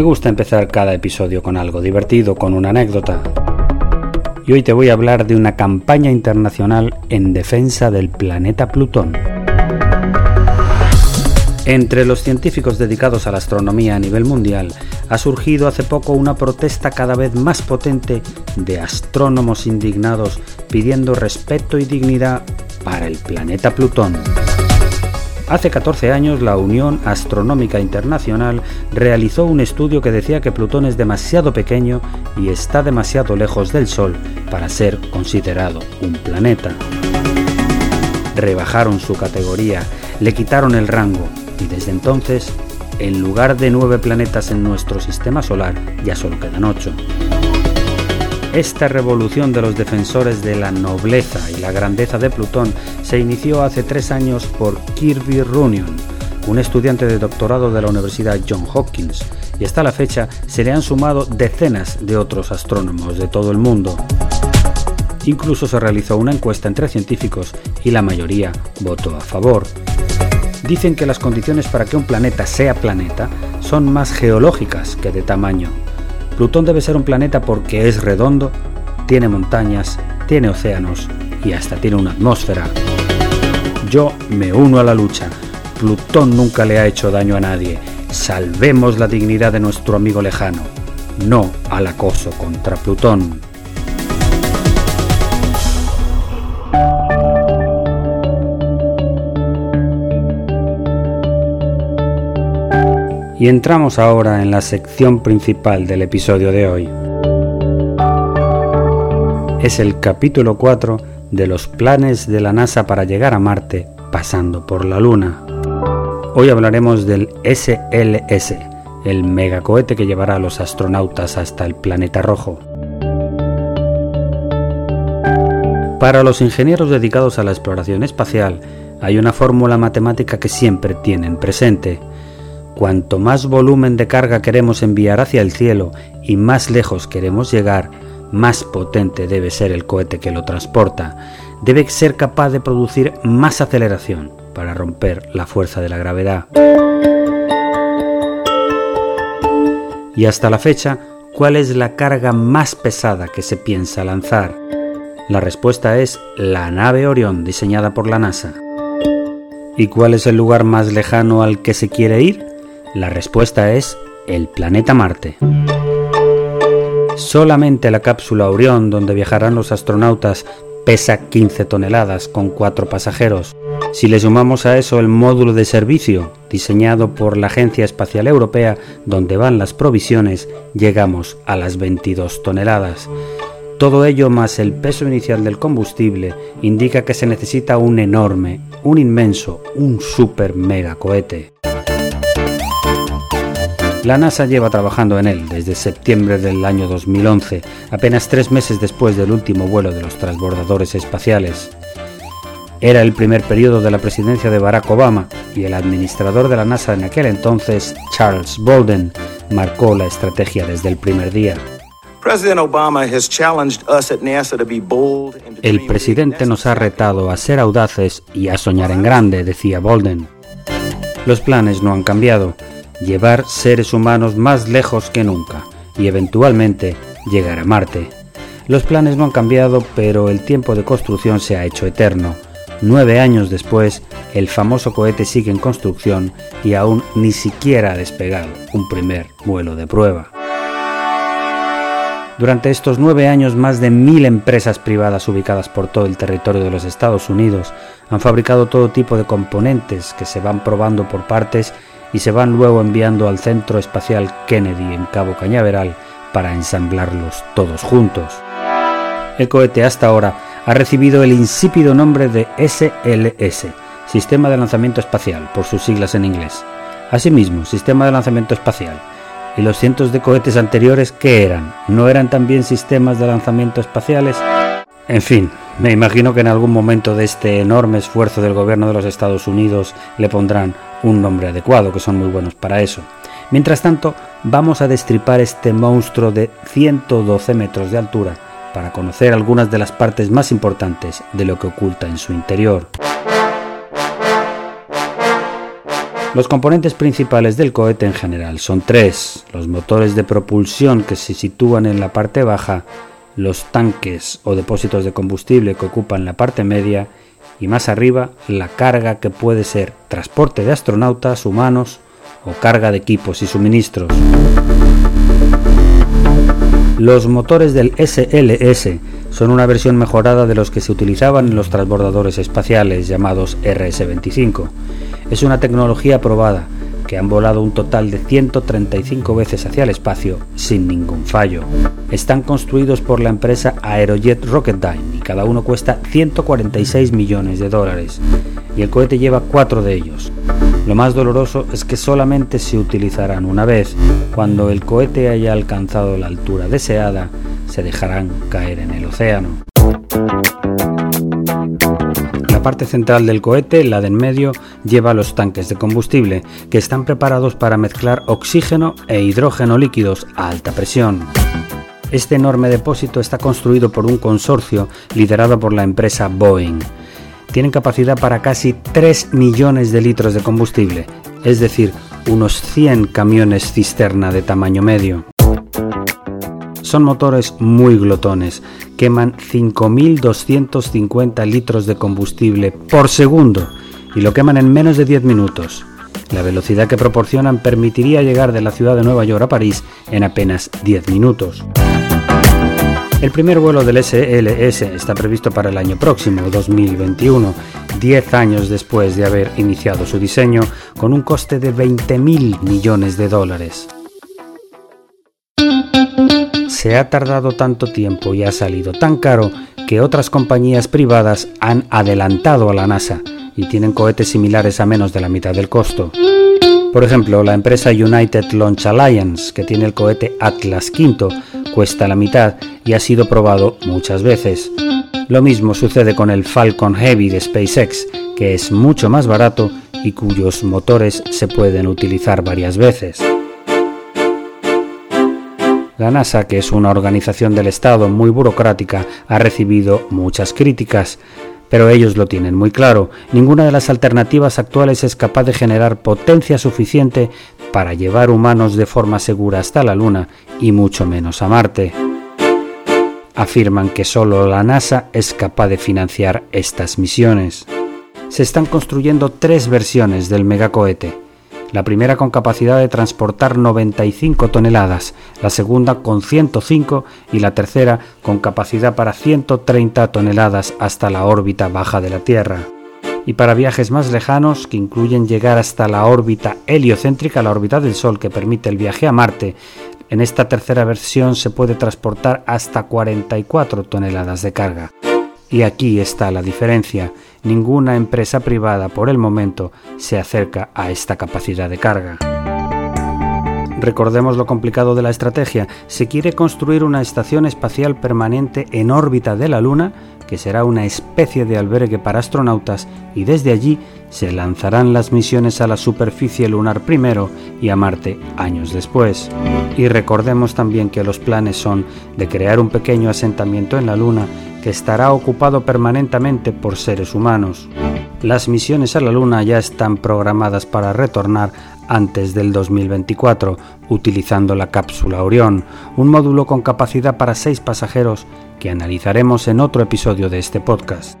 Me gusta empezar cada episodio con algo divertido, con una anécdota. Y hoy te voy a hablar de una campaña internacional en defensa del planeta Plutón. Entre los científicos dedicados a la astronomía a nivel mundial ha surgido hace poco una protesta cada vez más potente de astrónomos indignados pidiendo respeto y dignidad para el planeta Plutón. Hace 14 años la Unión Astronómica Internacional realizó un estudio que decía que Plutón es demasiado pequeño y está demasiado lejos del Sol para ser considerado un planeta. Rebajaron su categoría, le quitaron el rango y desde entonces, en lugar de nueve planetas en nuestro sistema solar, ya solo quedan ocho. Esta revolución de los defensores de la nobleza y la grandeza de Plutón se inició hace tres años por Kirby Runion, un estudiante de doctorado de la Universidad John Hopkins, y hasta la fecha se le han sumado decenas de otros astrónomos de todo el mundo. Incluso se realizó una encuesta entre científicos y la mayoría votó a favor. Dicen que las condiciones para que un planeta sea planeta son más geológicas que de tamaño. Plutón debe ser un planeta porque es redondo, tiene montañas, tiene océanos y hasta tiene una atmósfera. Yo me uno a la lucha. Plutón nunca le ha hecho daño a nadie. Salvemos la dignidad de nuestro amigo lejano. No al acoso contra Plutón. Y entramos ahora en la sección principal del episodio de hoy. Es el capítulo 4 de los planes de la NASA para llegar a Marte pasando por la Luna. Hoy hablaremos del SLS, el megacohete que llevará a los astronautas hasta el planeta rojo. Para los ingenieros dedicados a la exploración espacial, hay una fórmula matemática que siempre tienen presente Cuanto más volumen de carga queremos enviar hacia el cielo y más lejos queremos llegar, más potente debe ser el cohete que lo transporta. Debe ser capaz de producir más aceleración para romper la fuerza de la gravedad. Y hasta la fecha, ¿cuál es la carga más pesada que se piensa lanzar? La respuesta es la nave Orión diseñada por la NASA. ¿Y cuál es el lugar más lejano al que se quiere ir? La respuesta es el planeta Marte. Solamente la cápsula Orión, donde viajarán los astronautas, pesa 15 toneladas con 4 pasajeros. Si le sumamos a eso el módulo de servicio, diseñado por la Agencia Espacial Europea, donde van las provisiones, llegamos a las 22 toneladas. Todo ello más el peso inicial del combustible indica que se necesita un enorme, un inmenso, un super mega cohete. La NASA lleva trabajando en él desde septiembre del año 2011, apenas tres meses después del último vuelo de los transbordadores espaciales. Era el primer periodo de la presidencia de Barack Obama y el administrador de la NASA en aquel entonces, Charles Bolden, marcó la estrategia desde el primer día. El presidente nos ha retado a ser audaces y a soñar en grande, decía Bolden. Los planes no han cambiado, llevar seres humanos más lejos que nunca y eventualmente llegar a Marte. Los planes no han cambiado, pero el tiempo de construcción se ha hecho eterno. Nueve años después, el famoso cohete sigue en construcción y aún ni siquiera ha despegado un primer vuelo de prueba. Durante estos nueve años, más de mil empresas privadas ubicadas por todo el territorio de los Estados Unidos han fabricado todo tipo de componentes que se van probando por partes y se van luego enviando al Centro Espacial Kennedy en Cabo Cañaveral para ensamblarlos todos juntos. El cohete hasta ahora ha recibido el insípido nombre de SLS, Sistema de Lanzamiento Espacial, por sus siglas en inglés. Asimismo, Sistema de Lanzamiento Espacial ¿Y los cientos de cohetes anteriores qué eran? ¿No eran también sistemas de lanzamiento espaciales? En fin, me imagino que en algún momento de este enorme esfuerzo del gobierno de los Estados Unidos le pondrán un nombre adecuado, que son muy buenos para eso. Mientras tanto, vamos a destripar este monstruo de 112 metros de altura para conocer algunas de las partes más importantes de lo que oculta en su interior. Los componentes principales del cohete en general son tres, los motores de propulsión que se sitúan en la parte baja, los tanques o depósitos de combustible que ocupan la parte media y más arriba la carga que puede ser transporte de astronautas, humanos o carga de equipos y suministros. Los motores del SLS son una versión mejorada de los que se utilizaban en los transbordadores espaciales llamados RS-25 es una tecnología probada que han volado un total de 135 veces hacia el espacio sin ningún fallo. Están construidos por la empresa Aerojet Rocketdyne y cada uno cuesta 146 millones de dólares y el cohete lleva cuatro de ellos. Lo más doloroso es que solamente se utilizarán una vez. Cuando el cohete haya alcanzado la altura deseada, se dejarán caer en el océano. La parte central del cohete, la de en medio, lleva los tanques de combustible, que están preparados para mezclar oxígeno e hidrógeno líquidos a alta presión. Este enorme depósito está construido por un consorcio liderado por la empresa Boeing. Tienen capacidad para casi 3 millones de litros de combustible, es decir, unos 100 camiones cisterna de tamaño medio. Son motores muy glotones, queman 5.250 litros de combustible por segundo y lo queman en menos de 10 minutos. La velocidad que proporcionan permitiría llegar de la ciudad de Nueva York a París en apenas 10 minutos. El primer vuelo del SLS está previsto para el año próximo, 2021, 10 años después de haber iniciado su diseño, con un coste de 20.000 millones de dólares. Se ha tardado tanto tiempo y ha salido tan caro que otras compañías privadas han adelantado a la NASA y tienen cohetes similares a menos de la mitad del costo. Por ejemplo, la empresa United Launch Alliance, que tiene el cohete Atlas V, cuesta la mitad y ha sido probado muchas veces. Lo mismo sucede con el Falcon Heavy de SpaceX, que es mucho más barato y cuyos motores se pueden utilizar varias veces. La NASA, que es una organización del Estado muy burocrática, ha recibido muchas críticas, pero ellos lo tienen muy claro. Ninguna de las alternativas actuales es capaz de generar potencia suficiente para llevar humanos de forma segura hasta la Luna y mucho menos a Marte. Afirman que solo la NASA es capaz de financiar estas misiones. Se están construyendo tres versiones del megacohete la primera con capacidad de transportar 95 toneladas, la segunda con 105 y la tercera con capacidad para 130 toneladas hasta la órbita baja de la Tierra. Y para viajes más lejanos, que incluyen llegar hasta la órbita heliocéntrica, la órbita del Sol que permite el viaje a Marte, en esta tercera versión se puede transportar hasta 44 toneladas de carga. Y aquí está la diferencia. Ninguna empresa privada por el momento se acerca a esta capacidad de carga. Recordemos lo complicado de la estrategia. Se quiere construir una estación espacial permanente en órbita de la Luna, que será una especie de albergue para astronautas, y desde allí se lanzarán las misiones a la superficie lunar primero y a Marte años después. Y recordemos también que los planes son de crear un pequeño asentamiento en la Luna que estará ocupado permanentemente por seres humanos. Las misiones a la Luna ya están programadas para retornar antes del 2024, utilizando la cápsula Orión, un módulo con capacidad para seis pasajeros que analizaremos en otro episodio de este podcast.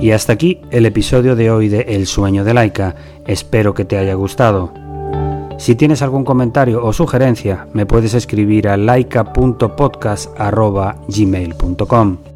Y hasta aquí el episodio de hoy de El sueño de Laika. Espero que te haya gustado. Si tienes algún comentario o sugerencia, me puedes escribir a laika.podcast.gmail.com.